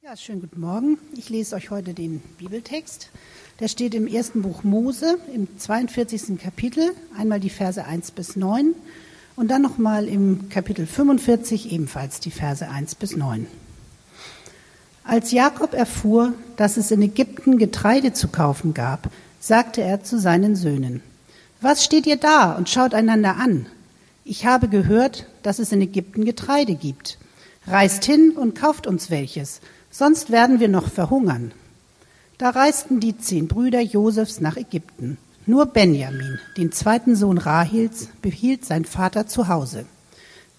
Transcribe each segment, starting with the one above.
Ja, schönen guten Morgen. Ich lese euch heute den Bibeltext. Der steht im ersten Buch Mose, im 42. Kapitel, einmal die Verse 1 bis 9 und dann nochmal im Kapitel 45 ebenfalls die Verse 1 bis 9. Als Jakob erfuhr, dass es in Ägypten Getreide zu kaufen gab, sagte er zu seinen Söhnen, was steht ihr da und schaut einander an? Ich habe gehört, dass es in Ägypten Getreide gibt. Reist hin und kauft uns welches sonst werden wir noch verhungern. Da reisten die zehn Brüder Josefs nach Ägypten. Nur Benjamin, den zweiten Sohn Rahels, behielt sein Vater zu Hause,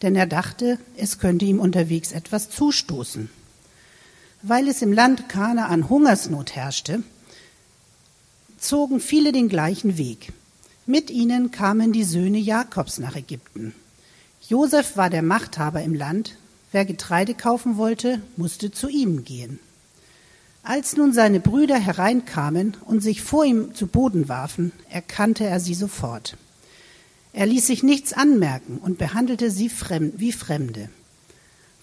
denn er dachte, es könnte ihm unterwegs etwas zustoßen. Weil es im Land Kanaan Hungersnot herrschte, zogen viele den gleichen Weg. Mit ihnen kamen die Söhne Jakobs nach Ägypten. Josef war der Machthaber im Land, Wer Getreide kaufen wollte, musste zu ihm gehen. Als nun seine Brüder hereinkamen und sich vor ihm zu Boden warfen, erkannte er sie sofort. Er ließ sich nichts anmerken und behandelte sie wie Fremde.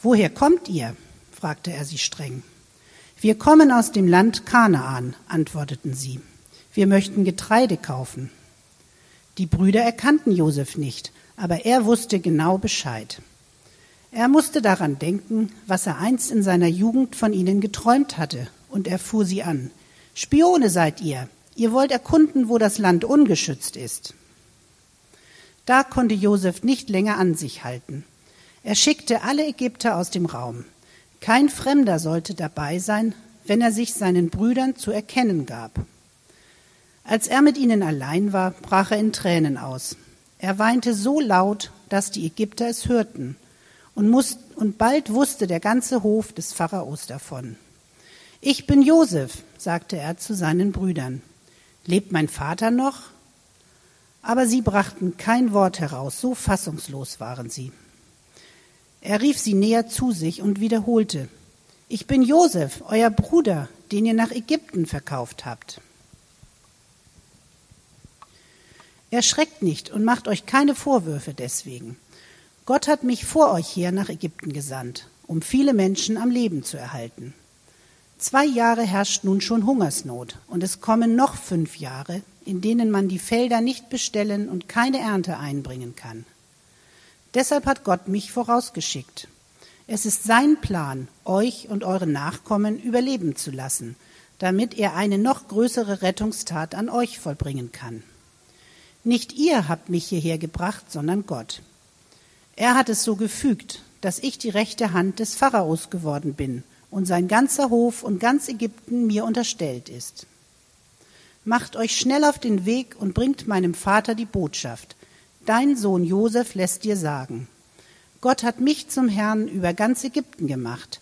Woher kommt ihr? fragte er sie streng. Wir kommen aus dem Land Kanaan, antworteten sie. Wir möchten Getreide kaufen. Die Brüder erkannten Josef nicht, aber er wusste genau Bescheid. Er musste daran denken, was er einst in seiner Jugend von ihnen geträumt hatte, und er fuhr sie an. Spione seid ihr. Ihr wollt erkunden, wo das Land ungeschützt ist. Da konnte Josef nicht länger an sich halten. Er schickte alle Ägypter aus dem Raum. Kein Fremder sollte dabei sein, wenn er sich seinen Brüdern zu erkennen gab. Als er mit ihnen allein war, brach er in Tränen aus. Er weinte so laut, dass die Ägypter es hörten und, muss, und bald wusste der ganze Hof des Pharaos davon. Ich bin Josef, sagte er zu seinen Brüdern. Lebt mein Vater noch? Aber sie brachten kein Wort heraus, so fassungslos waren sie. Er rief sie näher zu sich und wiederholte, ich bin Josef, euer Bruder, den ihr nach Ägypten verkauft habt. Erschreckt nicht und macht euch keine Vorwürfe deswegen. Gott hat mich vor euch hier nach Ägypten gesandt, um viele Menschen am Leben zu erhalten. Zwei Jahre herrscht nun schon Hungersnot und es kommen noch fünf Jahre, in denen man die Felder nicht bestellen und keine Ernte einbringen kann. Deshalb hat Gott mich vorausgeschickt. Es ist sein Plan, euch und eure Nachkommen überleben zu lassen, damit er eine noch größere Rettungstat an euch vollbringen kann. Nicht ihr habt mich hierher gebracht, sondern Gott. Er hat es so gefügt, dass ich die rechte Hand des Pharaos geworden bin und sein ganzer Hof und ganz Ägypten mir unterstellt ist. Macht euch schnell auf den Weg und bringt meinem Vater die Botschaft. Dein Sohn Josef lässt dir sagen. Gott hat mich zum Herrn über ganz Ägypten gemacht.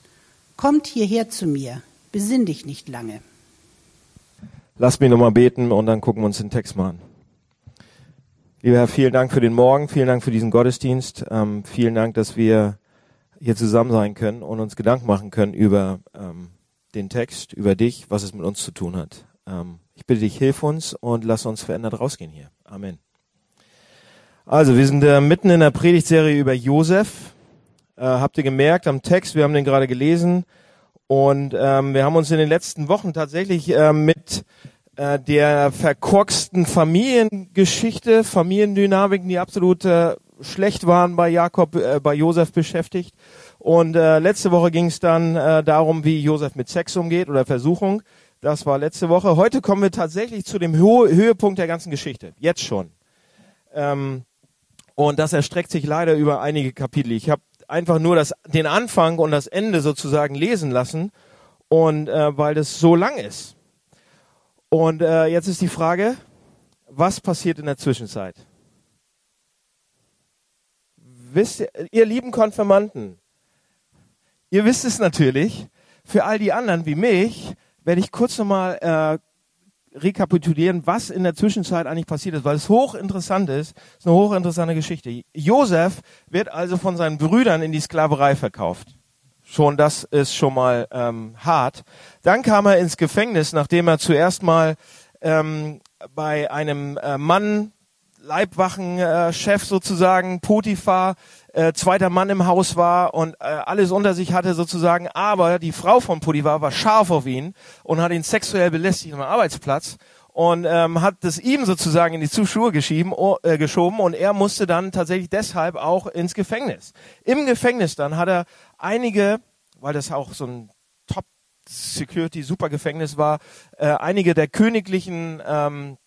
Kommt hierher zu mir, besinn dich nicht lange. Lass mich nochmal beten und dann gucken wir uns den Text mal an. Lieber Herr, vielen Dank für den Morgen, vielen Dank für diesen Gottesdienst, ähm, vielen Dank, dass wir hier zusammen sein können und uns Gedanken machen können über ähm, den Text, über dich, was es mit uns zu tun hat. Ähm, ich bitte dich, hilf uns und lass uns verändert rausgehen hier. Amen. Also, wir sind äh, mitten in der Predigtserie über Josef. Äh, habt ihr gemerkt am Text, wir haben den gerade gelesen und ähm, wir haben uns in den letzten Wochen tatsächlich äh, mit äh, der verkorksten Familiengeschichte, Familiendynamiken, die absolut äh, schlecht waren bei Jakob, äh, bei Josef beschäftigt. Und äh, letzte Woche ging es dann äh, darum, wie Josef mit Sex umgeht oder Versuchung. Das war letzte Woche. Heute kommen wir tatsächlich zu dem Ho Höhepunkt der ganzen Geschichte. Jetzt schon. Ähm, und das erstreckt sich leider über einige Kapitel. Ich habe einfach nur das, den Anfang und das Ende sozusagen lesen lassen. Und äh, weil das so lang ist. Und äh, jetzt ist die Frage, was passiert in der Zwischenzeit? Wisst ihr, ihr lieben Konfirmanden, ihr wisst es natürlich, für all die anderen wie mich, werde ich kurz nochmal äh, rekapitulieren, was in der Zwischenzeit eigentlich passiert ist, weil es hochinteressant ist. Es ist eine hochinteressante Geschichte. Josef wird also von seinen Brüdern in die Sklaverei verkauft. Schon das ist schon mal ähm, hart. Dann kam er ins Gefängnis, nachdem er zuerst mal ähm, bei einem äh, Mann, Leibwachenchef äh, sozusagen, Potiphar, äh, zweiter Mann im Haus war und äh, alles unter sich hatte sozusagen, aber die Frau von Potiphar war scharf auf ihn und hat ihn sexuell belästigt am Arbeitsplatz und ähm, hat das ihm sozusagen in die Zuschuhe geschieben, oh, äh, geschoben und er musste dann tatsächlich deshalb auch ins Gefängnis. Im Gefängnis dann hat er einige, weil das auch so ein Top Security Super Gefängnis war, äh, einige der königlichen ähm,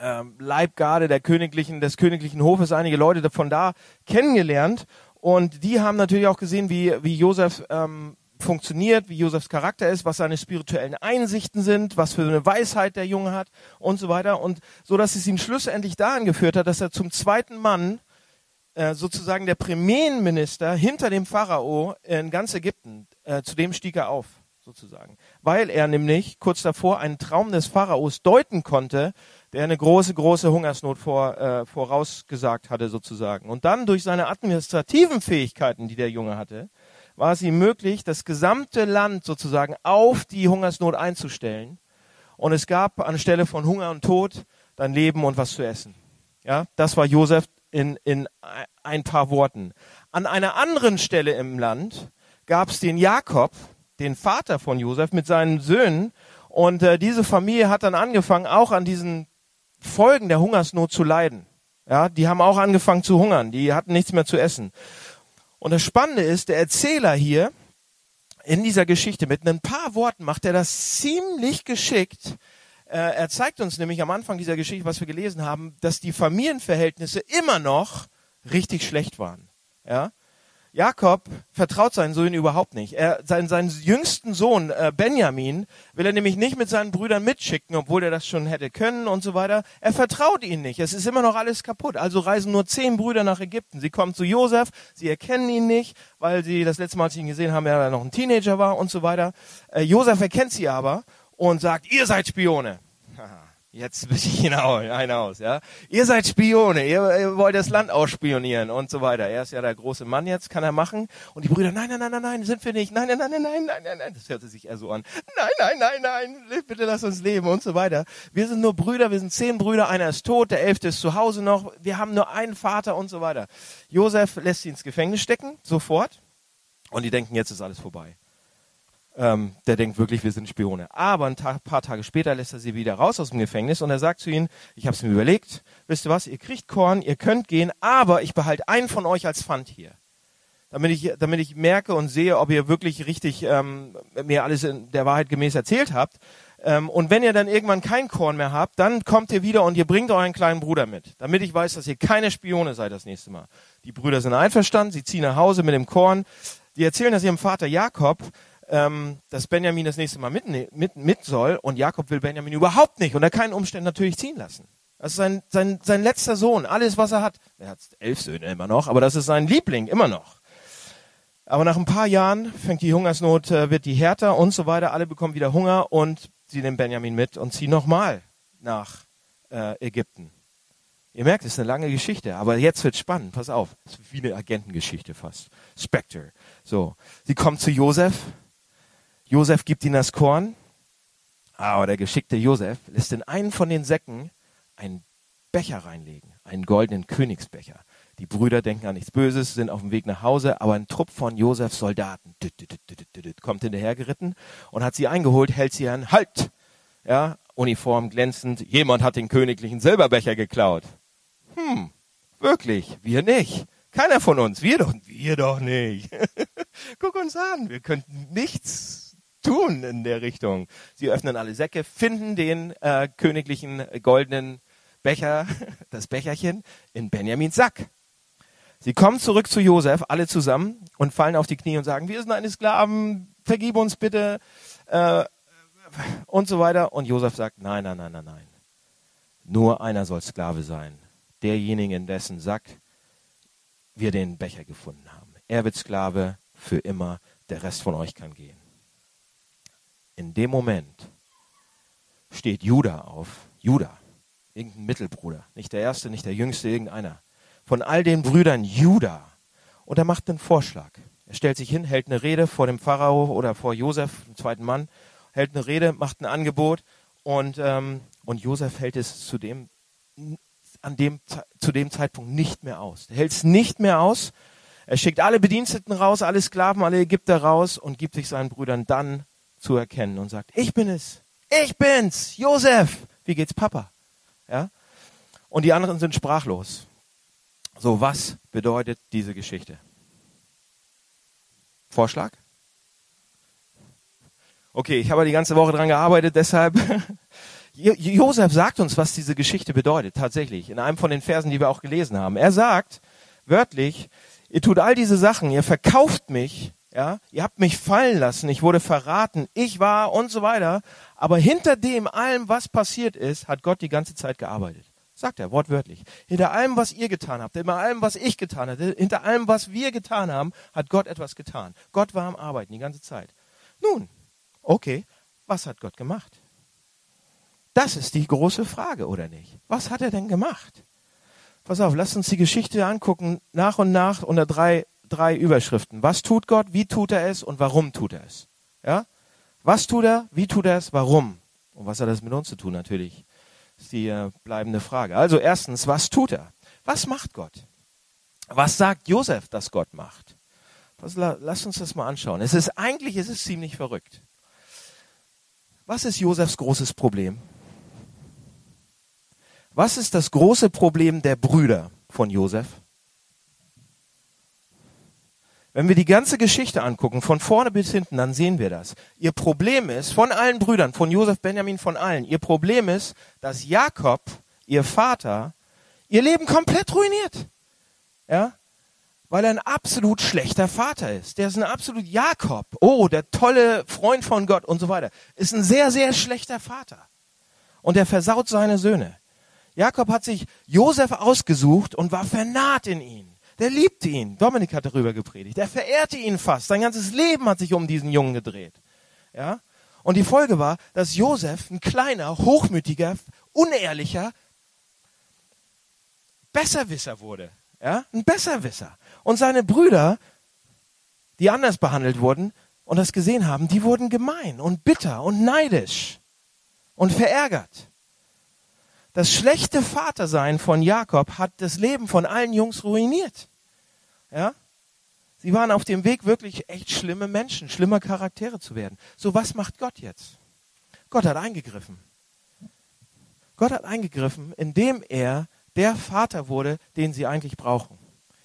ähm, Leibgarde der königlichen, des königlichen Hofes, einige Leute davon da kennengelernt. Und die haben natürlich auch gesehen, wie, wie Josef ähm, funktioniert, wie Josefs Charakter ist, was seine spirituellen Einsichten sind, was für eine Weisheit der Junge hat und so weiter. Und so, dass es ihn schlussendlich daran geführt hat, dass er zum zweiten Mann äh, sozusagen der Premierminister hinter dem Pharao in ganz Ägypten, äh, zu dem stieg er auf sozusagen. Weil er nämlich kurz davor einen Traum des Pharaos deuten konnte, der eine große, große Hungersnot vor, äh, vorausgesagt hatte sozusagen. Und dann durch seine administrativen Fähigkeiten, die der Junge hatte, war es ihm möglich, das gesamte Land sozusagen auf die Hungersnot einzustellen. Und es gab anstelle von Hunger und Tod dann Leben und was zu essen. Ja, das war Josef in, in ein paar Worten. An einer anderen Stelle im Land gab es den Jakob, den Vater von Josef, mit seinen Söhnen. Und äh, diese Familie hat dann angefangen, auch an diesen Folgen der Hungersnot zu leiden. Ja, die haben auch angefangen zu hungern, die hatten nichts mehr zu essen. Und das Spannende ist, der Erzähler hier in dieser Geschichte mit ein paar Worten macht er das ziemlich geschickt. Äh, er zeigt uns nämlich am Anfang dieser Geschichte, was wir gelesen haben, dass die Familienverhältnisse immer noch richtig schlecht waren. Ja, Jakob vertraut seinen Söhnen überhaupt nicht. Er, seinen, seinen jüngsten Sohn äh, Benjamin will er nämlich nicht mit seinen Brüdern mitschicken, obwohl er das schon hätte können und so weiter. Er vertraut ihnen nicht. Es ist immer noch alles kaputt. Also reisen nur zehn Brüder nach Ägypten. Sie kommen zu Josef, sie erkennen ihn nicht, weil sie das letzte Mal, als sie ihn gesehen haben, er noch ein Teenager war und so weiter. Äh, Josef erkennt sie aber und sagt, ihr seid Spione. Jetzt wische ich ihn einen aus, ja. Ihr seid Spione, ihr, ihr, wollt das Land ausspionieren und so weiter. Er ist ja der große Mann jetzt, kann er machen. Und die Brüder, nein, nein, nein, nein, nein, sind wir nicht. Nein, nein, nein, nein, nein, nein, nein, nein. Das hörte sich eher so an. Nein, nein, nein, nein, bitte lass uns leben und so weiter. Wir sind nur Brüder, wir sind zehn Brüder, einer ist tot, der elfte ist zu Hause noch. Wir haben nur einen Vater und so weiter. Josef lässt sie ins Gefängnis stecken, sofort. Und die denken, jetzt ist alles vorbei ähm, der denkt wirklich, wir sind Spione. Aber ein paar Tage später lässt er sie wieder raus aus dem Gefängnis und er sagt zu ihnen, ich habe es mir überlegt, wisst ihr was, ihr kriegt Korn, ihr könnt gehen, aber ich behalte einen von euch als Pfand hier. Damit ich, damit ich merke und sehe, ob ihr wirklich richtig ähm, mir alles in der Wahrheit gemäß erzählt habt. Ähm, und wenn ihr dann irgendwann kein Korn mehr habt, dann kommt ihr wieder und ihr bringt euren kleinen Bruder mit, damit ich weiß, dass ihr keine Spione seid das nächste Mal. Die Brüder sind einverstanden, sie ziehen nach Hause mit dem Korn. Die erzählen das ihrem Vater Jakob ähm, dass Benjamin das nächste Mal mit, mit, mit soll und Jakob will Benjamin überhaupt nicht unter keinen Umständen natürlich ziehen lassen. Das ist sein, sein, sein letzter Sohn, alles was er hat. Er hat elf Söhne immer noch, aber das ist sein Liebling immer noch. Aber nach ein paar Jahren fängt die Hungersnot, äh, wird die härter und so weiter. Alle bekommen wieder Hunger und sie nehmen Benjamin mit und ziehen nochmal nach äh, Ägypten. Ihr merkt, es ist eine lange Geschichte, aber jetzt wird spannend. Pass auf, es ist wie eine Agentengeschichte fast. Spectre. So, sie kommt zu Josef Josef gibt ihnen das Korn, aber der geschickte Josef lässt in einen von den Säcken einen Becher reinlegen, einen goldenen Königsbecher. Die Brüder denken an nichts Böses, sind auf dem Weg nach Hause, aber ein Trupp von Josefs Soldaten kommt hinterhergeritten und hat sie eingeholt, hält sie an, halt! Ja, Uniform glänzend, jemand hat den königlichen Silberbecher geklaut. Hm, wirklich, wir nicht. Keiner von uns, wir doch, wir doch nicht. Guck uns an, wir könnten nichts tun in der Richtung. Sie öffnen alle Säcke, finden den äh, königlichen goldenen Becher, das Becherchen, in Benjamins Sack. Sie kommen zurück zu Josef, alle zusammen, und fallen auf die Knie und sagen, wir sind eine Sklaven, vergib uns bitte, äh, und so weiter. Und Josef sagt, nein, nein, nein, nein, nein. Nur einer soll Sklave sein. Derjenige, in dessen Sack wir den Becher gefunden haben. Er wird Sklave für immer, der Rest von euch kann gehen in dem Moment steht Judah auf. Judah, irgendein Mittelbruder, nicht der erste, nicht der jüngste, irgendeiner. Von all den Brüdern Judah. Und er macht einen Vorschlag. Er stellt sich hin, hält eine Rede vor dem Pharao oder vor Josef, dem zweiten Mann, hält eine Rede, macht ein Angebot und, ähm, und Josef hält es zu dem, an dem, zu dem Zeitpunkt nicht mehr aus. Er hält es nicht mehr aus, Er schickt alle Bediensteten raus, alle Sklaven, alle Ägypter raus und gibt sich seinen Brüdern dann zu erkennen und sagt, ich bin es, ich bin's, Josef. Wie geht's Papa? Ja? Und die anderen sind sprachlos. So, was bedeutet diese Geschichte? Vorschlag? Okay, ich habe die ganze Woche dran gearbeitet, deshalb Josef sagt uns, was diese Geschichte bedeutet, tatsächlich, in einem von den Versen, die wir auch gelesen haben. Er sagt wörtlich, ihr tut all diese Sachen, ihr verkauft mich, ja, ihr habt mich fallen lassen, ich wurde verraten, ich war und so weiter, aber hinter dem allem, was passiert ist, hat Gott die ganze Zeit gearbeitet. Sagt er wortwörtlich. Hinter allem, was ihr getan habt, hinter allem, was ich getan habe, hinter allem, was wir getan haben, hat Gott etwas getan. Gott war am Arbeiten die ganze Zeit. Nun, okay, was hat Gott gemacht? Das ist die große Frage, oder nicht? Was hat er denn gemacht? Pass auf, lasst uns die Geschichte angucken, nach und nach unter drei, drei Überschriften. Was tut Gott, wie tut er es und warum tut er es? Ja? Was tut er, wie tut er es, warum? Und was hat das mit uns zu tun natürlich? ist die äh, bleibende Frage. Also erstens, was tut er? Was macht Gott? Was sagt Josef, dass Gott macht? Was, lasst uns das mal anschauen. Es ist eigentlich, es ist ziemlich verrückt. Was ist Josefs großes Problem? Was ist das große Problem der Brüder von Josef? Wenn wir die ganze Geschichte angucken, von vorne bis hinten, dann sehen wir das. Ihr Problem ist, von allen Brüdern, von Josef, Benjamin, von allen, ihr Problem ist, dass Jakob, ihr Vater, ihr Leben komplett ruiniert. Ja? Weil er ein absolut schlechter Vater ist. Der ist ein absolut Jakob. Oh, der tolle Freund von Gott und so weiter. Ist ein sehr, sehr schlechter Vater. Und er versaut seine Söhne. Jakob hat sich Josef ausgesucht und war vernarrt in ihn. Der liebte ihn. Dominik hat darüber gepredigt. Er verehrte ihn fast. Sein ganzes Leben hat sich um diesen Jungen gedreht. Ja? Und die Folge war, dass Josef ein kleiner, hochmütiger, unehrlicher Besserwisser wurde. Ja? Ein Besserwisser. Und seine Brüder, die anders behandelt wurden und das gesehen haben, die wurden gemein und bitter und neidisch und verärgert. Das schlechte Vatersein von Jakob hat das Leben von allen Jungs ruiniert. Ja? Sie waren auf dem Weg, wirklich echt schlimme Menschen, schlimmer Charaktere zu werden. So, was macht Gott jetzt? Gott hat eingegriffen. Gott hat eingegriffen, indem er der Vater wurde, den sie eigentlich brauchen,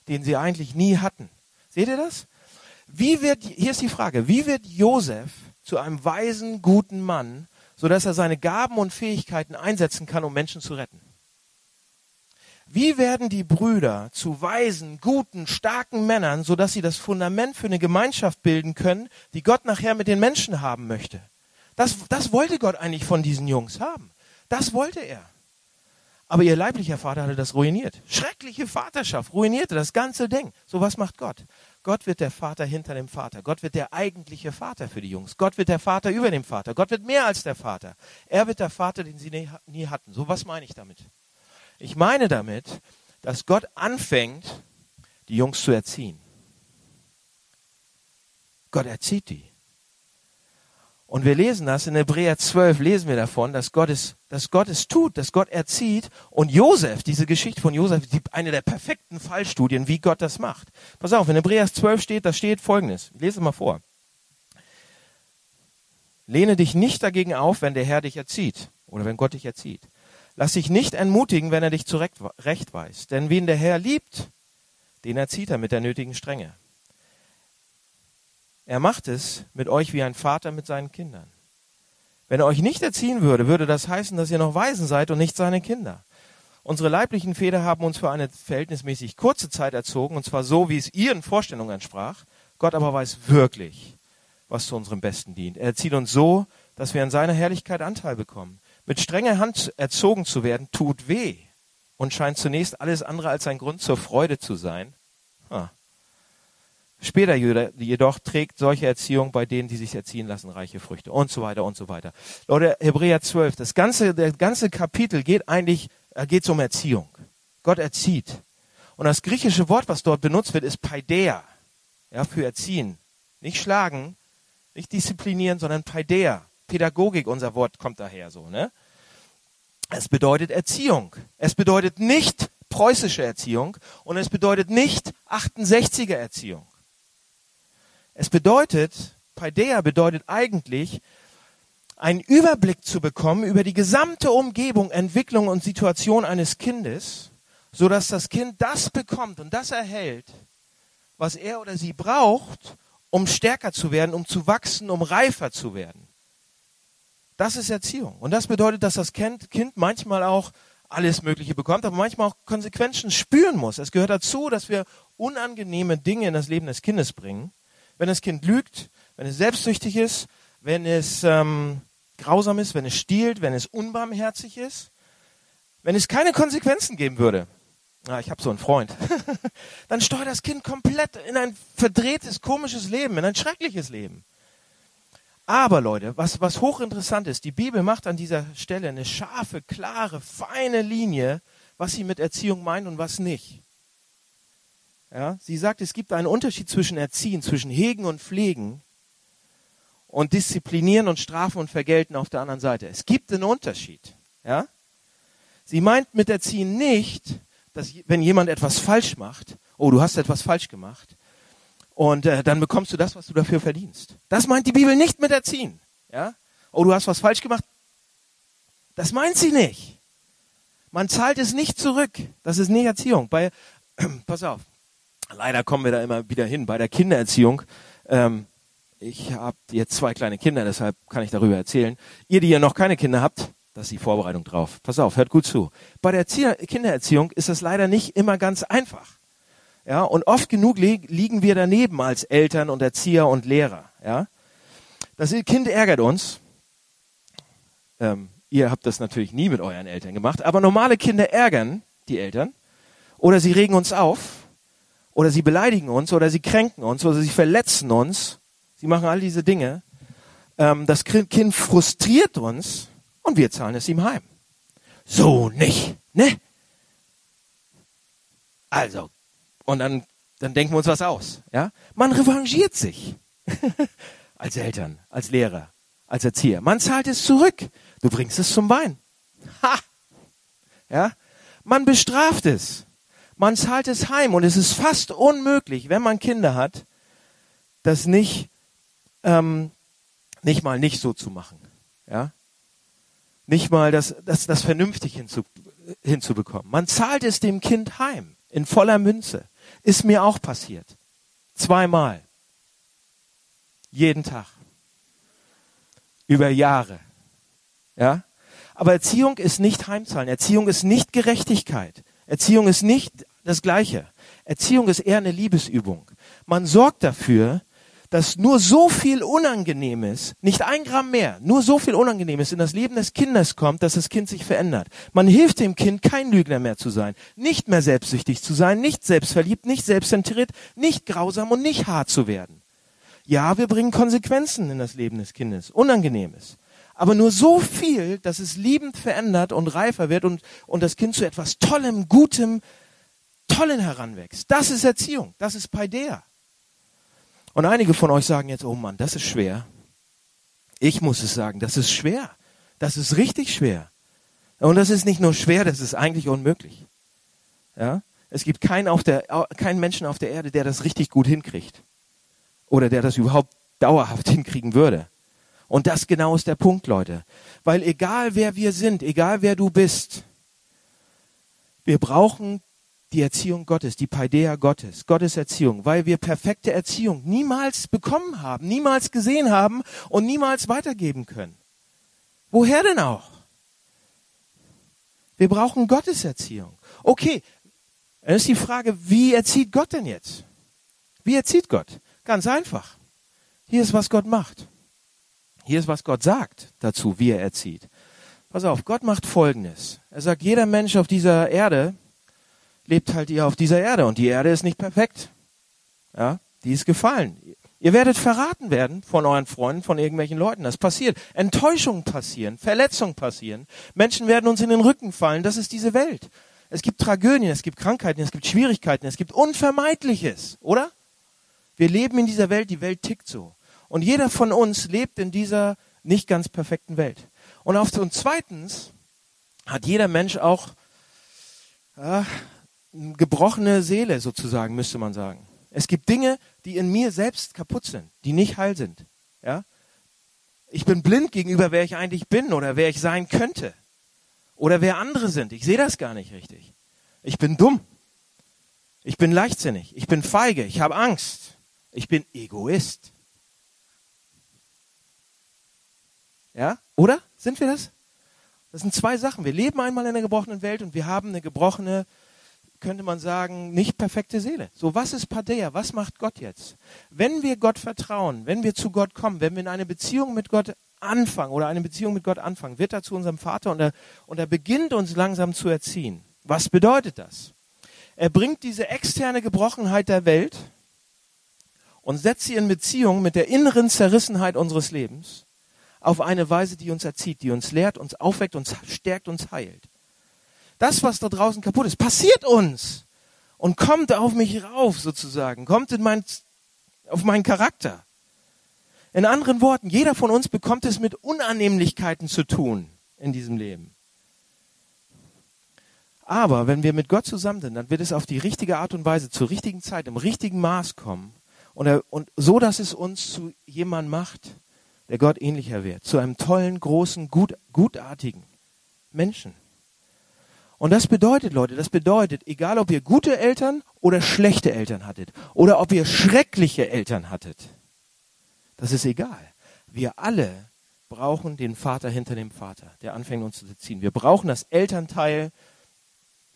den sie eigentlich nie hatten. Seht ihr das? Wie wird, hier ist die Frage, wie wird Josef zu einem weisen, guten Mann, sodass er seine Gaben und Fähigkeiten einsetzen kann, um Menschen zu retten. Wie werden die Brüder zu weisen, guten, starken Männern, sodass sie das Fundament für eine Gemeinschaft bilden können, die Gott nachher mit den Menschen haben möchte? Das, das wollte Gott eigentlich von diesen Jungs haben. Das wollte er. Aber ihr leiblicher Vater hatte das ruiniert. Schreckliche Vaterschaft ruinierte das ganze Ding. So was macht Gott? Gott wird der Vater hinter dem Vater. Gott wird der eigentliche Vater für die Jungs. Gott wird der Vater über dem Vater. Gott wird mehr als der Vater. Er wird der Vater, den sie nie, nie hatten. So was meine ich damit? Ich meine damit, dass Gott anfängt, die Jungs zu erziehen. Gott erzieht die. Und wir lesen das in Hebräer 12, lesen wir davon, dass Gott es, dass Gott es tut, dass Gott erzieht. Und Josef, diese Geschichte von Josef, ist eine der perfekten Fallstudien, wie Gott das macht. Pass auf, in Hebräer 12 steht, da steht folgendes. Ich lese mal vor. Lehne dich nicht dagegen auf, wenn der Herr dich erzieht oder wenn Gott dich erzieht. Lass dich nicht entmutigen, wenn er dich zurechtweist. Denn wen der Herr liebt, den erzieht er mit der nötigen Strenge. Er macht es mit euch wie ein Vater mit seinen Kindern. Wenn er euch nicht erziehen würde, würde das heißen, dass ihr noch Waisen seid und nicht seine Kinder. Unsere leiblichen Väter haben uns für eine verhältnismäßig kurze Zeit erzogen, und zwar so, wie es ihren Vorstellungen entsprach. Gott aber weiß wirklich, was zu unserem Besten dient. Er erzieht uns so, dass wir an seiner Herrlichkeit Anteil bekommen. Mit strenger Hand erzogen zu werden, tut weh und scheint zunächst alles andere als ein Grund zur Freude zu sein. Später jedoch trägt solche Erziehung bei denen, die sich erziehen lassen, reiche Früchte und so weiter und so weiter. Leute, Hebräer 12, das ganze, der ganze Kapitel geht eigentlich, äh, geht um Erziehung. Gott erzieht. Und das griechische Wort, was dort benutzt wird, ist Paideia. Ja, für erziehen. Nicht schlagen, nicht disziplinieren, sondern Paideia. Pädagogik, unser Wort kommt daher so, ne? Es bedeutet Erziehung. Es bedeutet nicht preußische Erziehung und es bedeutet nicht 68er Erziehung. Es bedeutet, Paideia bedeutet eigentlich, einen Überblick zu bekommen über die gesamte Umgebung, Entwicklung und Situation eines Kindes, so dass das Kind das bekommt und das erhält, was er oder sie braucht, um stärker zu werden, um zu wachsen, um reifer zu werden. Das ist Erziehung. Und das bedeutet, dass das Kind, manchmal auch alles Mögliche bekommt, aber manchmal auch Konsequenzen spüren muss. Es gehört dazu, dass wir unangenehme Dinge in das Leben des Kindes bringen. Wenn das Kind lügt, wenn es selbstsüchtig ist, wenn es ähm, grausam ist, wenn es stiehlt, wenn es unbarmherzig ist, wenn es keine Konsequenzen geben würde. Ah, ich habe so einen Freund. dann steuert das Kind komplett in ein verdrehtes, komisches Leben, in ein schreckliches Leben. Aber Leute, was, was hochinteressant ist, die Bibel macht an dieser Stelle eine scharfe, klare, feine Linie, was sie mit Erziehung meint und was nicht. Ja, sie sagt, es gibt einen Unterschied zwischen Erziehen, zwischen Hegen und Pflegen und Disziplinieren und Strafen und Vergelten auf der anderen Seite. Es gibt einen Unterschied. Ja? Sie meint mit Erziehen nicht, dass wenn jemand etwas falsch macht, oh, du hast etwas falsch gemacht, und äh, dann bekommst du das, was du dafür verdienst. Das meint die Bibel nicht mit Erziehen. Ja? Oh, du hast was falsch gemacht. Das meint sie nicht. Man zahlt es nicht zurück. Das ist nicht Erziehung. Bei, pass auf. Leider kommen wir da immer wieder hin. Bei der Kindererziehung. Ähm, ich habe jetzt zwei kleine Kinder, deshalb kann ich darüber erzählen. Ihr, die ja noch keine Kinder habt, das ist die Vorbereitung drauf. Pass auf, hört gut zu. Bei der Kindererziehung ist das leider nicht immer ganz einfach. Ja, und oft genug li liegen wir daneben als Eltern und Erzieher und Lehrer. Ja, das Kind ärgert uns. Ähm, ihr habt das natürlich nie mit euren Eltern gemacht, aber normale Kinder ärgern die Eltern oder sie regen uns auf oder sie beleidigen uns oder sie kränken uns oder sie verletzen uns. Sie machen all diese Dinge. Ähm, das Kind frustriert uns und wir zahlen es ihm heim. So nicht, ne? Also und dann, dann denken wir uns was aus. Ja? Man revanchiert sich. als Eltern, als Lehrer, als Erzieher. Man zahlt es zurück. Du bringst es zum Wein. Ha! Ja? Man bestraft es. Man zahlt es heim. Und es ist fast unmöglich, wenn man Kinder hat, das nicht, ähm, nicht mal nicht so zu machen. Ja? Nicht mal das, das, das vernünftig hinzu, hinzubekommen. Man zahlt es dem Kind heim in voller Münze. Ist mir auch passiert. Zweimal. Jeden Tag. Über Jahre. Ja? Aber Erziehung ist nicht Heimzahlen. Erziehung ist nicht Gerechtigkeit. Erziehung ist nicht das Gleiche. Erziehung ist eher eine Liebesübung. Man sorgt dafür, dass nur so viel Unangenehmes, nicht ein Gramm mehr, nur so viel Unangenehmes in das Leben des Kindes kommt, dass das Kind sich verändert. Man hilft dem Kind, kein Lügner mehr zu sein, nicht mehr selbstsüchtig zu sein, nicht selbstverliebt, nicht selbstzentriert, nicht grausam und nicht hart zu werden. Ja, wir bringen Konsequenzen in das Leben des Kindes, Unangenehmes. Aber nur so viel, dass es liebend verändert und reifer wird und, und das Kind zu etwas Tollem, Gutem, Tollen heranwächst. Das ist Erziehung. Das ist Paideia. Und einige von euch sagen jetzt, oh Mann, das ist schwer. Ich muss es sagen, das ist schwer. Das ist richtig schwer. Und das ist nicht nur schwer, das ist eigentlich unmöglich. Ja? Es gibt keinen, auf der, keinen Menschen auf der Erde, der das richtig gut hinkriegt. Oder der das überhaupt dauerhaft hinkriegen würde. Und das genau ist der Punkt, Leute. Weil egal wer wir sind, egal wer du bist, wir brauchen die Erziehung Gottes, die Paideia Gottes, Gottes Erziehung, weil wir perfekte Erziehung niemals bekommen haben, niemals gesehen haben und niemals weitergeben können. Woher denn auch? Wir brauchen Gottes Erziehung. Okay, dann ist die Frage, wie erzieht Gott denn jetzt? Wie erzieht Gott? Ganz einfach. Hier ist, was Gott macht. Hier ist, was Gott sagt dazu, wie er erzieht. Pass auf, Gott macht Folgendes. Er sagt, jeder Mensch auf dieser Erde lebt halt ihr auf dieser Erde und die Erde ist nicht perfekt. Ja, die ist gefallen. Ihr werdet verraten werden von euren Freunden, von irgendwelchen Leuten. Das passiert. Enttäuschungen passieren, Verletzungen passieren. Menschen werden uns in den Rücken fallen. Das ist diese Welt. Es gibt Tragödien, es gibt Krankheiten, es gibt Schwierigkeiten, es gibt Unvermeidliches, oder? Wir leben in dieser Welt, die Welt tickt so. Und jeder von uns lebt in dieser nicht ganz perfekten Welt. Und auf und zweitens hat jeder Mensch auch eine gebrochene Seele sozusagen, müsste man sagen. Es gibt Dinge, die in mir selbst kaputt sind, die nicht heil sind. Ja? Ich bin blind gegenüber, wer ich eigentlich bin oder wer ich sein könnte. Oder wer andere sind. Ich sehe das gar nicht richtig. Ich bin dumm. Ich bin leichtsinnig. Ich bin feige. Ich habe Angst. Ich bin Egoist. Ja? Oder? Sind wir das? Das sind zwei Sachen. Wir leben einmal in einer gebrochenen Welt und wir haben eine gebrochene, könnte man sagen, nicht perfekte Seele. So, was ist Padea? Was macht Gott jetzt? Wenn wir Gott vertrauen, wenn wir zu Gott kommen, wenn wir in eine Beziehung mit Gott anfangen oder eine Beziehung mit Gott anfangen, wird er zu unserem Vater und er, und er beginnt uns langsam zu erziehen. Was bedeutet das? Er bringt diese externe Gebrochenheit der Welt und setzt sie in Beziehung mit der inneren Zerrissenheit unseres Lebens auf eine Weise, die uns erzieht, die uns lehrt, uns aufweckt, uns stärkt, uns heilt. Das, was da draußen kaputt ist, passiert uns und kommt auf mich rauf sozusagen, kommt in mein, auf meinen Charakter. In anderen Worten, jeder von uns bekommt es mit Unannehmlichkeiten zu tun in diesem Leben. Aber wenn wir mit Gott zusammen sind, dann wird es auf die richtige Art und Weise, zur richtigen Zeit, im richtigen Maß kommen. Und, er, und so, dass es uns zu jemandem macht, der Gott ähnlicher wird, zu einem tollen, großen, gut, gutartigen Menschen. Und das bedeutet, Leute, das bedeutet, egal ob ihr gute Eltern oder schlechte Eltern hattet, oder ob ihr schreckliche Eltern hattet, das ist egal. Wir alle brauchen den Vater hinter dem Vater, der anfängt uns zu ziehen. Wir brauchen das Elternteil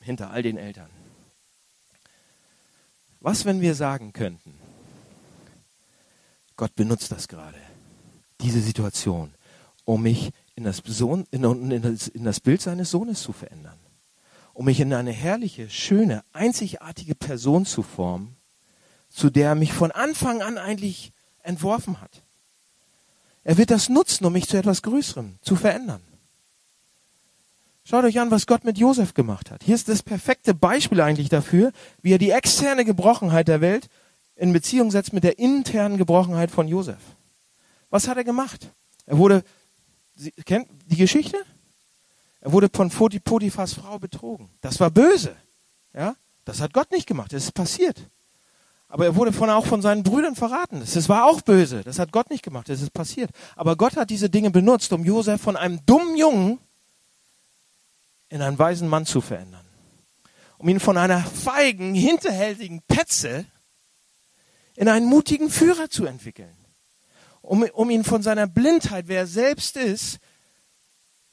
hinter all den Eltern. Was, wenn wir sagen könnten, Gott benutzt das gerade diese Situation, um mich in das, Sohn, in, in, das, in das Bild seines Sohnes zu verändern, um mich in eine herrliche, schöne, einzigartige Person zu formen, zu der er mich von Anfang an eigentlich entworfen hat. Er wird das nutzen, um mich zu etwas Größerem zu verändern. Schaut euch an, was Gott mit Josef gemacht hat. Hier ist das perfekte Beispiel eigentlich dafür, wie er die externe Gebrochenheit der Welt in Beziehung setzt mit der internen Gebrochenheit von Josef. Was hat er gemacht? Er wurde, Sie kennt die Geschichte? Er wurde von Potiphas Frau betrogen. Das war böse. Ja? Das hat Gott nicht gemacht. Das ist passiert. Aber er wurde von, auch von seinen Brüdern verraten. Das war auch böse. Das hat Gott nicht gemacht. Das ist passiert. Aber Gott hat diese Dinge benutzt, um Josef von einem dummen Jungen in einen weisen Mann zu verändern. Um ihn von einer feigen, hinterhältigen Petze in einen mutigen Führer zu entwickeln um, um ihn von seiner Blindheit, wer er selbst ist,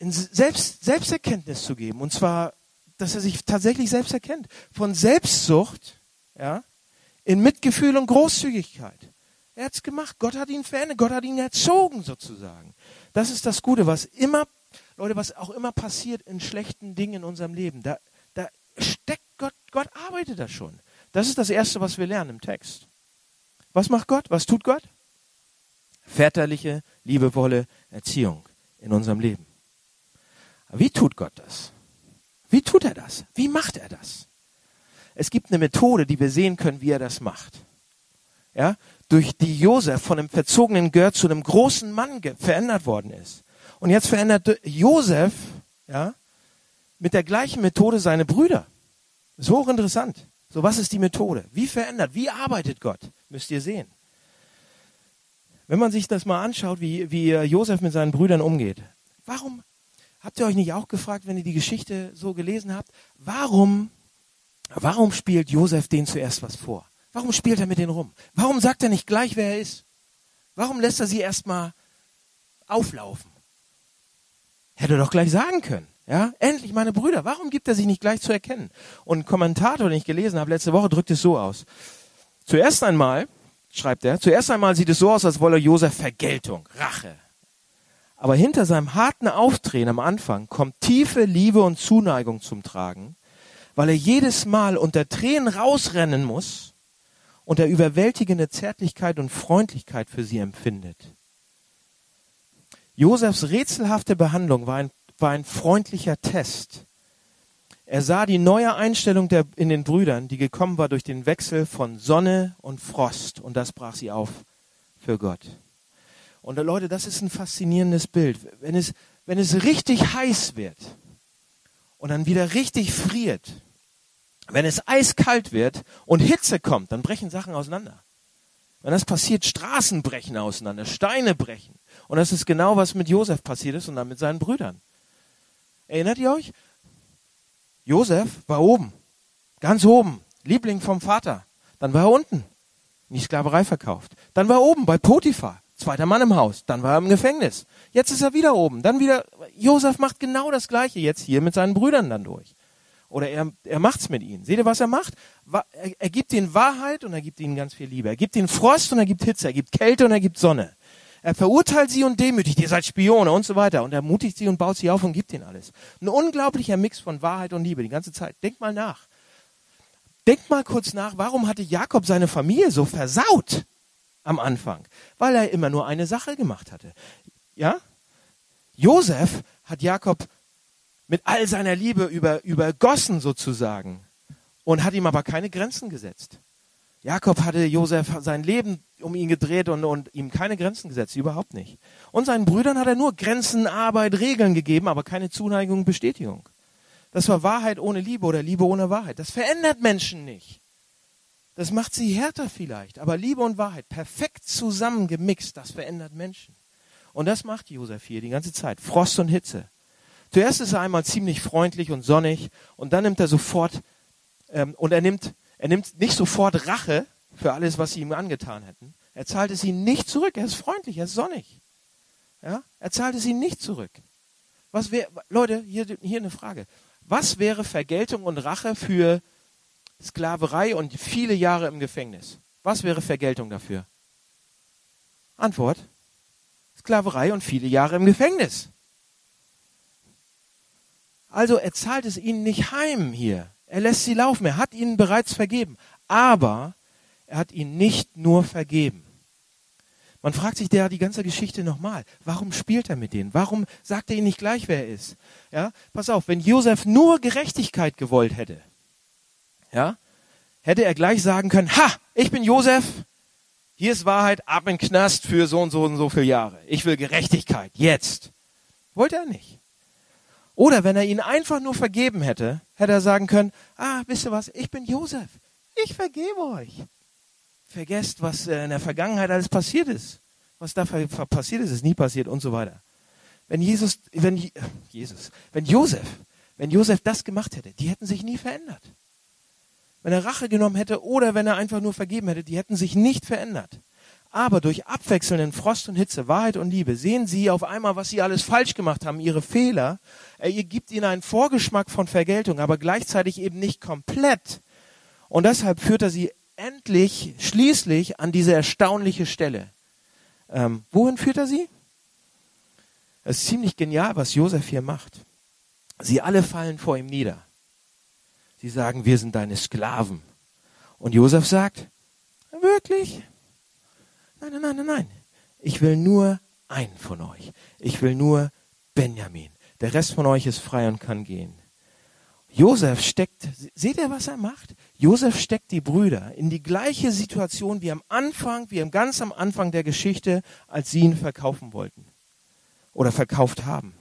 selbst, Selbsterkenntnis zu geben. Und zwar, dass er sich tatsächlich selbst erkennt. Von Selbstsucht, ja, in Mitgefühl und Großzügigkeit. Er hat's gemacht. Gott hat ihn verändert. Gott hat ihn erzogen, sozusagen. Das ist das Gute, was immer, Leute, was auch immer passiert in schlechten Dingen in unserem Leben. Da, da steckt Gott, Gott arbeitet da schon. Das ist das Erste, was wir lernen im Text. Was macht Gott? Was tut Gott? väterliche, liebevolle Erziehung in unserem Leben. Wie tut Gott das? Wie tut er das? Wie macht er das? Es gibt eine Methode, die wir sehen können, wie er das macht. Ja, durch die Josef von einem verzogenen Gör zu einem großen Mann verändert worden ist. Und jetzt verändert Josef, ja, mit der gleichen Methode seine Brüder. Ist hochinteressant. So, was ist die Methode? Wie verändert? Wie arbeitet Gott? Müsst ihr sehen. Wenn man sich das mal anschaut, wie, wie Josef mit seinen Brüdern umgeht, warum habt ihr euch nicht auch gefragt, wenn ihr die Geschichte so gelesen habt, warum, warum spielt Josef denen zuerst was vor? Warum spielt er mit denen rum? Warum sagt er nicht gleich, wer er ist? Warum lässt er sie erstmal auflaufen? Hätte er doch gleich sagen können. Ja, endlich meine Brüder. Warum gibt er sich nicht gleich zu erkennen? Und ein Kommentator, den ich gelesen habe letzte Woche, drückt es so aus. Zuerst einmal schreibt er, zuerst einmal sieht es so aus, als wolle Josef Vergeltung, Rache. Aber hinter seinem harten Auftreten am Anfang kommt tiefe Liebe und Zuneigung zum Tragen, weil er jedes Mal unter Tränen rausrennen muss und er überwältigende Zärtlichkeit und Freundlichkeit für sie empfindet. Josefs rätselhafte Behandlung war ein, war ein freundlicher Test, er sah die neue Einstellung der, in den Brüdern, die gekommen war durch den Wechsel von Sonne und Frost. Und das brach sie auf für Gott. Und Leute, das ist ein faszinierendes Bild. Wenn es, wenn es richtig heiß wird und dann wieder richtig friert, wenn es eiskalt wird und Hitze kommt, dann brechen Sachen auseinander. Wenn das passiert, Straßen brechen auseinander, Steine brechen. Und das ist genau, was mit Josef passiert ist und dann mit seinen Brüdern. Erinnert ihr euch? Josef war oben, ganz oben, Liebling vom Vater. Dann war er unten, in die Sklaverei verkauft. Dann war er oben bei Potiphar, zweiter Mann im Haus. Dann war er im Gefängnis. Jetzt ist er wieder oben. Dann wieder, Josef macht genau das Gleiche jetzt hier mit seinen Brüdern dann durch. Oder er, er macht's mit ihnen. Seht ihr, was er macht? Er, er gibt ihnen Wahrheit und er gibt ihnen ganz viel Liebe. Er gibt ihnen Frost und er gibt Hitze. Er gibt Kälte und er gibt Sonne. Er verurteilt sie und demütigt, ihr seid Spione und so weiter. Und er mutigt sie und baut sie auf und gibt ihnen alles. Ein unglaublicher Mix von Wahrheit und Liebe die ganze Zeit. Denkt mal nach. Denkt mal kurz nach, warum hatte Jakob seine Familie so versaut am Anfang? Weil er immer nur eine Sache gemacht hatte. Ja? Josef hat Jakob mit all seiner Liebe über, übergossen sozusagen und hat ihm aber keine Grenzen gesetzt. Jakob hatte Josef sein Leben um ihn gedreht und, und ihm keine Grenzen gesetzt, überhaupt nicht. Und seinen Brüdern hat er nur Grenzen, Arbeit, Regeln gegeben, aber keine Zuneigung, Bestätigung. Das war Wahrheit ohne Liebe oder Liebe ohne Wahrheit. Das verändert Menschen nicht. Das macht sie härter vielleicht, aber Liebe und Wahrheit perfekt zusammengemixt, das verändert Menschen. Und das macht Josef hier die ganze Zeit. Frost und Hitze. Zuerst ist er einmal ziemlich freundlich und sonnig und dann nimmt er sofort ähm, und er nimmt er nimmt nicht sofort Rache für alles, was sie ihm angetan hätten. Er zahlt es ihnen nicht zurück. Er ist freundlich, er ist sonnig. Ja? Er zahlt es ihnen nicht zurück. Was wäre, Leute, hier, hier eine Frage. Was wäre Vergeltung und Rache für Sklaverei und viele Jahre im Gefängnis? Was wäre Vergeltung dafür? Antwort. Sklaverei und viele Jahre im Gefängnis. Also er zahlt es ihnen nicht heim hier. Er lässt sie laufen. Er hat ihnen bereits vergeben. Aber er hat ihnen nicht nur vergeben. Man fragt sich der die ganze Geschichte nochmal. Warum spielt er mit denen? Warum sagt er ihnen nicht gleich, wer er ist? Ja, pass auf, wenn Josef nur Gerechtigkeit gewollt hätte, ja, hätte er gleich sagen können, ha, ich bin Josef, hier ist Wahrheit, ab in Knast für so und so und so viele Jahre. Ich will Gerechtigkeit, jetzt. Wollte er nicht. Oder wenn er ihnen einfach nur vergeben hätte, hätte er sagen können, ah, wisst ihr was, ich bin Josef, ich vergebe euch. Vergesst, was äh, in der Vergangenheit alles passiert ist. Was da passiert ist, ist nie passiert und so weiter. Wenn Jesus, wenn Jesus, wenn Josef, wenn Josef das gemacht hätte, die hätten sich nie verändert. Wenn er Rache genommen hätte oder wenn er einfach nur vergeben hätte, die hätten sich nicht verändert. Aber durch abwechselnden Frost und Hitze, Wahrheit und Liebe sehen sie auf einmal, was sie alles falsch gemacht haben, ihre Fehler. Er gibt ihnen einen Vorgeschmack von Vergeltung, aber gleichzeitig eben nicht komplett. Und deshalb führt er sie endlich, schließlich an diese erstaunliche Stelle. Ähm, wohin führt er sie? Es ist ziemlich genial, was Josef hier macht. Sie alle fallen vor ihm nieder. Sie sagen, wir sind deine Sklaven. Und Josef sagt, wirklich? Nein, nein, nein, nein, nein. Ich will nur einen von euch. Ich will nur Benjamin. Der Rest von euch ist frei und kann gehen. Josef steckt, seht ihr, was er macht? Josef steckt die Brüder in die gleiche Situation wie am Anfang, wie ganz am Anfang der Geschichte, als sie ihn verkaufen wollten oder verkauft haben.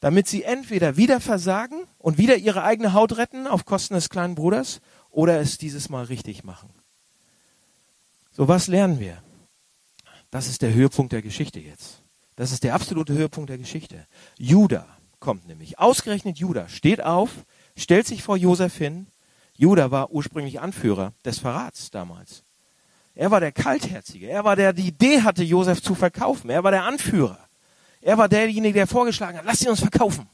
Damit sie entweder wieder versagen und wieder ihre eigene Haut retten auf Kosten des kleinen Bruders oder es dieses Mal richtig machen. So was lernen wir? Das ist der Höhepunkt der Geschichte jetzt. Das ist der absolute Höhepunkt der Geschichte. Judah kommt nämlich. Ausgerechnet Judah steht auf, stellt sich vor Josef hin. Judah war ursprünglich Anführer des Verrats damals. Er war der Kaltherzige. Er war der, die Idee hatte, Josef zu verkaufen. Er war der Anführer. Er war derjenige, der vorgeschlagen hat, lass sie uns verkaufen.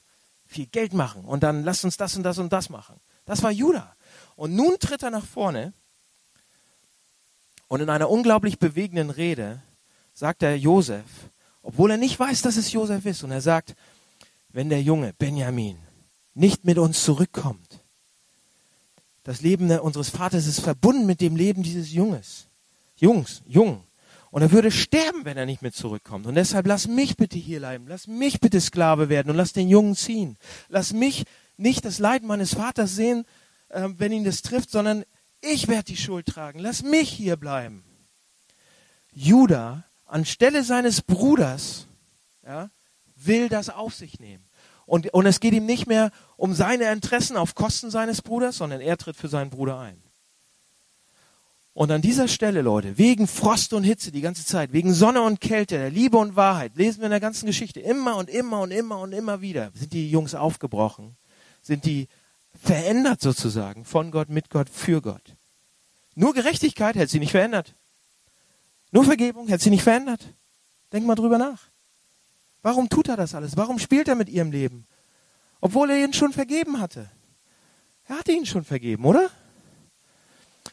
Viel Geld machen. Und dann lass uns das und das und das machen. Das war Judah. Und nun tritt er nach vorne und in einer unglaublich bewegenden Rede sagt er Josef, obwohl er nicht weiß, dass es Josef ist. Und er sagt, wenn der Junge Benjamin nicht mit uns zurückkommt, das Leben unseres Vaters ist verbunden mit dem Leben dieses Junges, Jungs, Jung. Und er würde sterben, wenn er nicht mit zurückkommt. Und deshalb lass mich bitte hier bleiben. Lass mich bitte Sklave werden und lass den Jungen ziehen. Lass mich nicht das Leid meines Vaters sehen, äh, wenn ihn das trifft, sondern ich werde die Schuld tragen. Lass mich hier bleiben. Judah anstelle seines Bruders ja, will das auf sich nehmen. Und, und es geht ihm nicht mehr um seine Interessen auf Kosten seines Bruders, sondern er tritt für seinen Bruder ein. Und an dieser Stelle, Leute, wegen Frost und Hitze die ganze Zeit, wegen Sonne und Kälte, der Liebe und Wahrheit, lesen wir in der ganzen Geschichte immer und immer und immer und immer wieder, sind die Jungs aufgebrochen, sind die verändert sozusagen von Gott, mit Gott, für Gott. Nur Gerechtigkeit hätte sie nicht verändert. Nur Vergebung hätte sie nicht verändert. Denk mal drüber nach. Warum tut er das alles? Warum spielt er mit ihrem Leben? Obwohl er ihnen schon vergeben hatte. Er hatte ihnen schon vergeben, oder?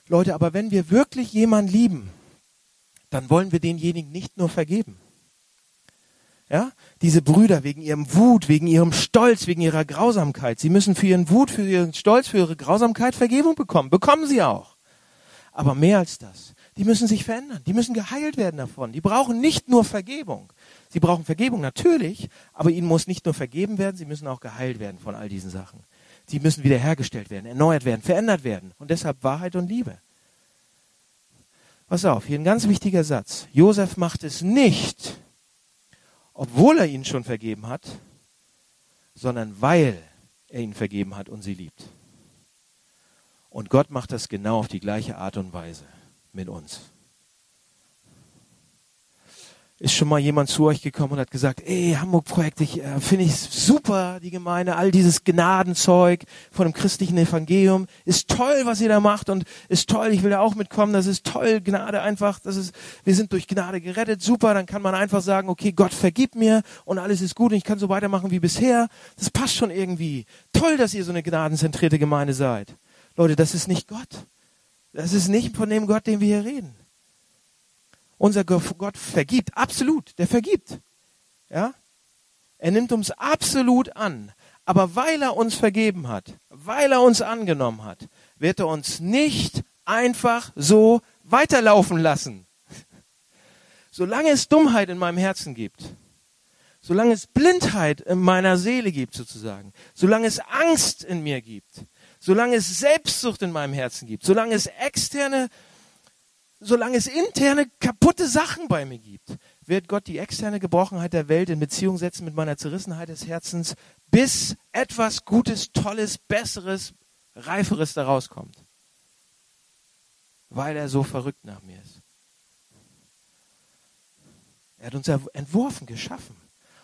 Leute, aber wenn wir wirklich jemanden lieben, dann wollen wir denjenigen nicht nur vergeben. Ja? Diese Brüder wegen ihrem Wut, wegen ihrem Stolz, wegen ihrer Grausamkeit. Sie müssen für ihren Wut, für ihren Stolz, für ihre Grausamkeit Vergebung bekommen. Bekommen sie auch. Aber mehr als das. Die müssen sich verändern. Die müssen geheilt werden davon. Die brauchen nicht nur Vergebung. Sie brauchen Vergebung natürlich, aber ihnen muss nicht nur vergeben werden, sie müssen auch geheilt werden von all diesen Sachen. Sie müssen wiederhergestellt werden, erneuert werden, verändert werden. Und deshalb Wahrheit und Liebe. Pass auf, hier ein ganz wichtiger Satz. Josef macht es nicht, obwohl er ihnen schon vergeben hat, sondern weil er ihnen vergeben hat und sie liebt. Und Gott macht das genau auf die gleiche Art und Weise mit uns. Ist schon mal jemand zu euch gekommen und hat gesagt, ey, Hamburg-Projekt, ich äh, finde ich super, die Gemeinde, all dieses Gnadenzeug von dem christlichen Evangelium, ist toll, was ihr da macht und ist toll, ich will da auch mitkommen, das ist toll, Gnade einfach, das ist, wir sind durch Gnade gerettet, super, dann kann man einfach sagen, okay, Gott vergib mir und alles ist gut und ich kann so weitermachen wie bisher, das passt schon irgendwie. Toll, dass ihr so eine gnadenzentrierte Gemeinde seid. Leute, das ist nicht Gott. Das ist nicht von dem Gott, den wir hier reden. Unser Gott vergibt, absolut, der vergibt. Ja? Er nimmt uns absolut an. Aber weil er uns vergeben hat, weil er uns angenommen hat, wird er uns nicht einfach so weiterlaufen lassen. Solange es Dummheit in meinem Herzen gibt, solange es Blindheit in meiner Seele gibt sozusagen, solange es Angst in mir gibt, solange es Selbstsucht in meinem Herzen gibt, solange es externe solange es interne kaputte Sachen bei mir gibt, wird Gott die externe Gebrochenheit der Welt in Beziehung setzen mit meiner Zerrissenheit des Herzens, bis etwas Gutes, Tolles, Besseres, Reiferes daraus kommt. Weil er so verrückt nach mir ist. Er hat uns entworfen, geschaffen.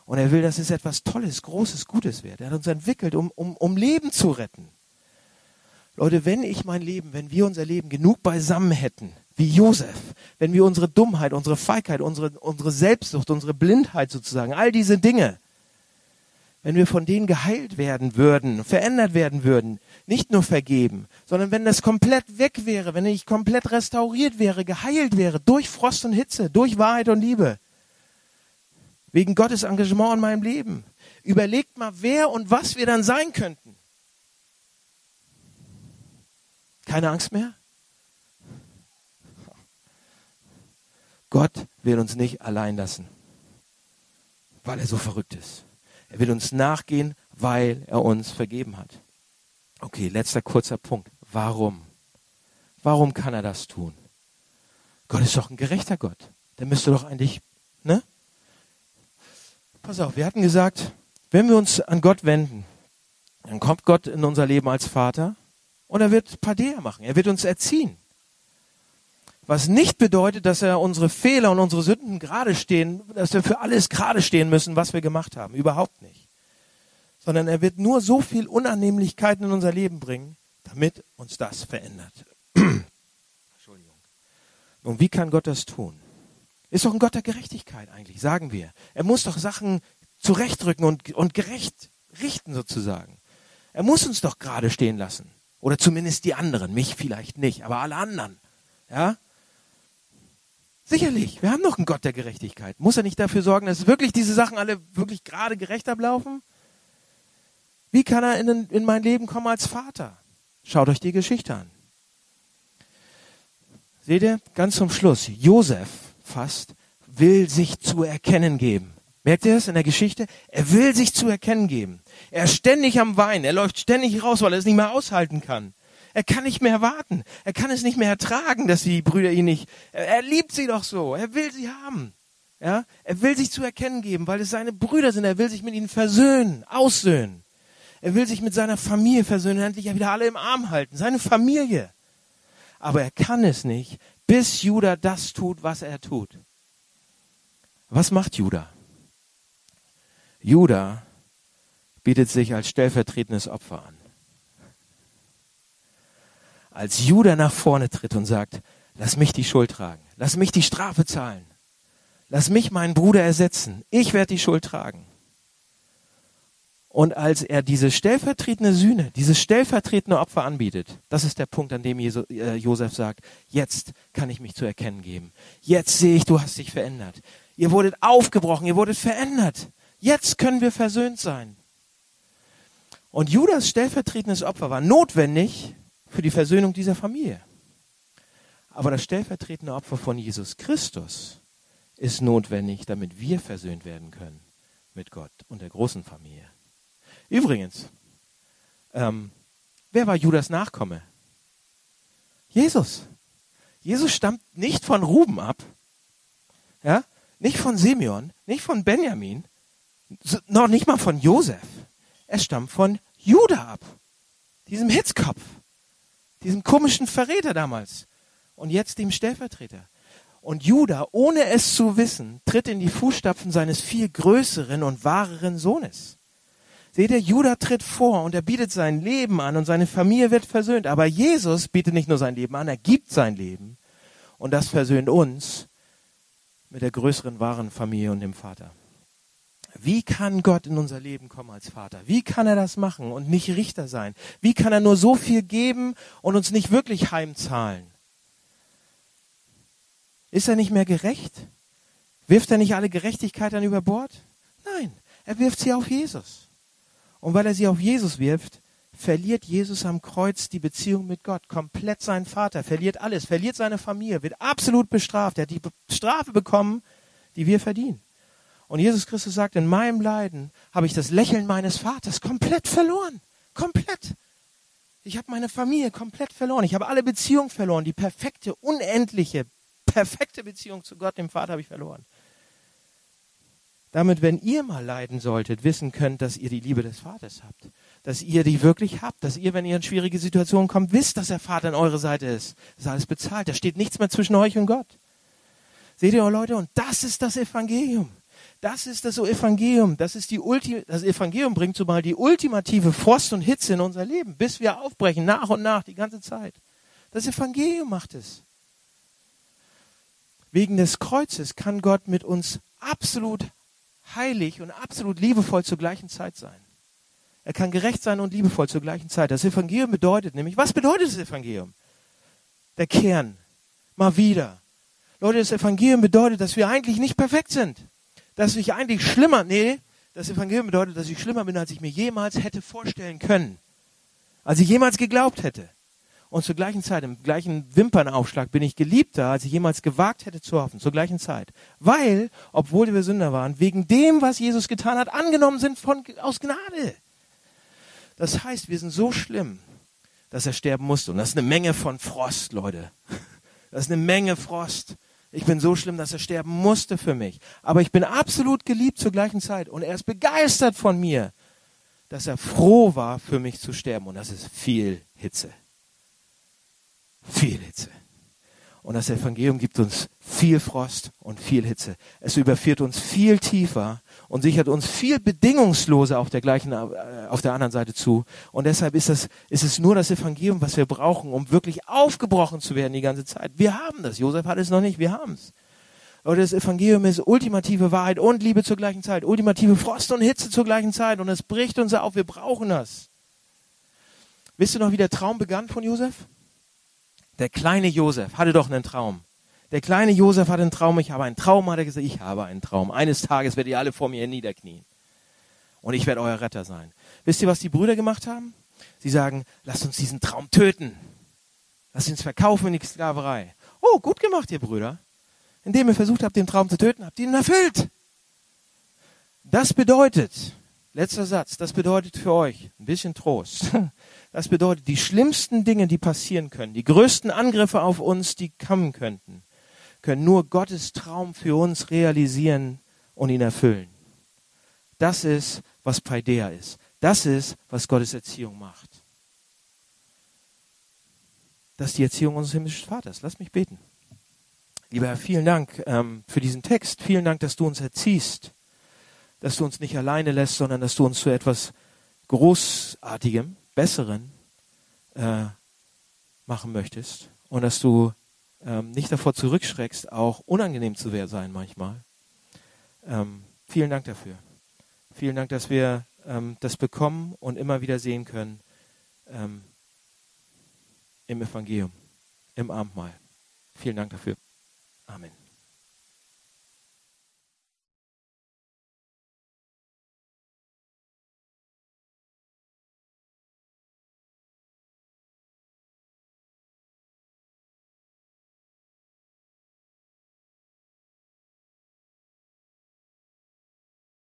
Und er will, dass es etwas Tolles, Großes, Gutes wird. Er hat uns entwickelt, um, um, um Leben zu retten. Leute, wenn ich mein Leben, wenn wir unser Leben genug beisammen hätten, wie Josef, wenn wir unsere Dummheit, unsere Feigheit, unsere, unsere Selbstsucht, unsere Blindheit sozusagen, all diese Dinge, wenn wir von denen geheilt werden würden, verändert werden würden, nicht nur vergeben, sondern wenn das komplett weg wäre, wenn ich komplett restauriert wäre, geheilt wäre, durch Frost und Hitze, durch Wahrheit und Liebe, wegen Gottes Engagement in meinem Leben. Überlegt mal, wer und was wir dann sein könnten. Keine Angst mehr? Gott will uns nicht allein lassen, weil er so verrückt ist. Er will uns nachgehen, weil er uns vergeben hat. Okay, letzter kurzer Punkt. Warum? Warum kann er das tun? Gott ist doch ein gerechter Gott. Der müsste doch eigentlich, ne? Pass auf, wir hatten gesagt, wenn wir uns an Gott wenden, dann kommt Gott in unser Leben als Vater und er wird Padea machen. Er wird uns erziehen. Was nicht bedeutet, dass er unsere Fehler und unsere Sünden gerade stehen, dass wir für alles gerade stehen müssen, was wir gemacht haben. Überhaupt nicht. Sondern er wird nur so viel Unannehmlichkeiten in unser Leben bringen, damit uns das verändert. Entschuldigung. Und wie kann Gott das tun? Ist doch ein Gott der Gerechtigkeit eigentlich, sagen wir. Er muss doch Sachen zurechtrücken und, und gerecht richten sozusagen. Er muss uns doch gerade stehen lassen. Oder zumindest die anderen, mich vielleicht nicht, aber alle anderen. Ja? Sicherlich, wir haben noch einen Gott der Gerechtigkeit. Muss er nicht dafür sorgen, dass wirklich diese Sachen alle wirklich gerade gerecht ablaufen? Wie kann er in, in mein Leben kommen als Vater? Schaut euch die Geschichte an. Seht ihr, ganz zum Schluss, Josef fast will sich zu erkennen geben. Merkt ihr das in der Geschichte? Er will sich zu erkennen geben. Er ist ständig am Weinen. Er läuft ständig raus, weil er es nicht mehr aushalten kann. Er kann nicht mehr warten. Er kann es nicht mehr ertragen, dass die Brüder ihn nicht. Er, er liebt sie doch so. Er will sie haben. Ja, er will sich zu erkennen geben, weil es seine Brüder sind. Er will sich mit ihnen versöhnen, aussöhnen. Er will sich mit seiner Familie versöhnen, endlich wieder alle im Arm halten, seine Familie. Aber er kann es nicht, bis Judah das tut, was er tut. Was macht Judah? Judah bietet sich als stellvertretendes Opfer an. Als Judah nach vorne tritt und sagt, lass mich die Schuld tragen, lass mich die Strafe zahlen, lass mich meinen Bruder ersetzen, ich werde die Schuld tragen. Und als er diese stellvertretende Sühne, dieses stellvertretende Opfer anbietet, das ist der Punkt, an dem äh, Josef sagt, jetzt kann ich mich zu erkennen geben. Jetzt sehe ich, du hast dich verändert. Ihr wurdet aufgebrochen, ihr wurdet verändert. Jetzt können wir versöhnt sein. Und Judas stellvertretendes Opfer war notwendig für die Versöhnung dieser Familie. Aber das stellvertretende Opfer von Jesus Christus ist notwendig, damit wir versöhnt werden können mit Gott und der großen Familie. Übrigens, ähm, wer war Judas Nachkomme? Jesus. Jesus stammt nicht von Ruben ab, ja, nicht von Simeon, nicht von Benjamin, noch nicht mal von Josef. Er stammt von Judah ab, diesem Hitzkopf, diesem komischen Verräter damals und jetzt dem Stellvertreter. Und Judah, ohne es zu wissen, tritt in die Fußstapfen seines viel größeren und wahreren Sohnes. Seht ihr, Judah tritt vor und er bietet sein Leben an und seine Familie wird versöhnt. Aber Jesus bietet nicht nur sein Leben an, er gibt sein Leben. Und das versöhnt uns mit der größeren wahren Familie und dem Vater. Wie kann Gott in unser Leben kommen als Vater? Wie kann er das machen und nicht Richter sein? Wie kann er nur so viel geben und uns nicht wirklich heimzahlen? Ist er nicht mehr gerecht? Wirft er nicht alle Gerechtigkeit dann über Bord? Nein, er wirft sie auf Jesus. Und weil er sie auf Jesus wirft, verliert Jesus am Kreuz die Beziehung mit Gott, komplett seinen Vater, verliert alles, verliert seine Familie, wird absolut bestraft. Er hat die Strafe bekommen, die wir verdienen. Und Jesus Christus sagt, in meinem Leiden habe ich das Lächeln meines Vaters komplett verloren. Komplett. Ich habe meine Familie komplett verloren. Ich habe alle Beziehungen verloren. Die perfekte, unendliche, perfekte Beziehung zu Gott, dem Vater, habe ich verloren damit, wenn ihr mal leiden solltet, wissen könnt, dass ihr die Liebe des Vaters habt. Dass ihr die wirklich habt. Dass ihr, wenn ihr in schwierige Situationen kommt, wisst, dass der Vater an eurer Seite ist. Das ist alles bezahlt. Da steht nichts mehr zwischen euch und Gott. Seht ihr, Leute? Und das ist das Evangelium. Das ist das Evangelium. Das ist die Ulti das Evangelium bringt zumal die ultimative Frost und Hitze in unser Leben, bis wir aufbrechen, nach und nach, die ganze Zeit. Das Evangelium macht es. Wegen des Kreuzes kann Gott mit uns absolut heilig und absolut liebevoll zur gleichen Zeit sein. Er kann gerecht sein und liebevoll zur gleichen Zeit. Das Evangelium bedeutet nämlich, was bedeutet das Evangelium? Der Kern. Mal wieder. Leute, das Evangelium bedeutet, dass wir eigentlich nicht perfekt sind. Dass ich eigentlich schlimmer, nee, das Evangelium bedeutet, dass ich schlimmer bin, als ich mir jemals hätte vorstellen können. Als ich jemals geglaubt hätte. Und zur gleichen Zeit, im gleichen Wimpernaufschlag, bin ich geliebter, als ich jemals gewagt hätte zu hoffen. Zur gleichen Zeit. Weil, obwohl wir Sünder waren, wegen dem, was Jesus getan hat, angenommen sind von, aus Gnade. Das heißt, wir sind so schlimm, dass er sterben musste. Und das ist eine Menge von Frost, Leute. Das ist eine Menge Frost. Ich bin so schlimm, dass er sterben musste für mich. Aber ich bin absolut geliebt zur gleichen Zeit. Und er ist begeistert von mir, dass er froh war, für mich zu sterben. Und das ist viel Hitze viel Hitze. Und das Evangelium gibt uns viel Frost und viel Hitze. Es überführt uns viel tiefer und sichert uns viel bedingungsloser auf der gleichen, äh, auf der anderen Seite zu. Und deshalb ist das, ist es nur das Evangelium, was wir brauchen, um wirklich aufgebrochen zu werden die ganze Zeit. Wir haben das. Josef hat es noch nicht. Wir haben es. Leute, das Evangelium ist ultimative Wahrheit und Liebe zur gleichen Zeit. Ultimative Frost und Hitze zur gleichen Zeit. Und es bricht uns auf. Wir brauchen das. Wisst ihr noch, wie der Traum begann von Josef? Der kleine Josef hatte doch einen Traum. Der kleine Josef hatte einen Traum, ich habe einen Traum, hat er gesagt, ich habe einen Traum. Eines Tages werdet ihr alle vor mir niederknien. Und ich werde euer Retter sein. Wisst ihr, was die Brüder gemacht haben? Sie sagen, lasst uns diesen Traum töten. Lasst uns verkaufen in die Sklaverei. Oh, gut gemacht, ihr Brüder. Indem ihr versucht habt, den Traum zu töten, habt ihr ihn erfüllt. Das bedeutet, letzter Satz, das bedeutet für euch ein bisschen Trost. Das bedeutet, die schlimmsten Dinge, die passieren können, die größten Angriffe auf uns, die kommen könnten, können nur Gottes Traum für uns realisieren und ihn erfüllen. Das ist, was Paideia ist. Das ist, was Gottes Erziehung macht. Das ist die Erziehung unseres himmlischen Vaters. Lass mich beten. Lieber Herr, vielen Dank ähm, für diesen Text. Vielen Dank, dass du uns erziehst, dass du uns nicht alleine lässt, sondern dass du uns zu etwas Großartigem, Besseren äh, machen möchtest und dass du ähm, nicht davor zurückschreckst, auch unangenehm zu sein manchmal. Ähm, vielen Dank dafür. Vielen Dank, dass wir ähm, das bekommen und immer wieder sehen können ähm, im Evangelium, im Abendmahl. Vielen Dank dafür. Amen.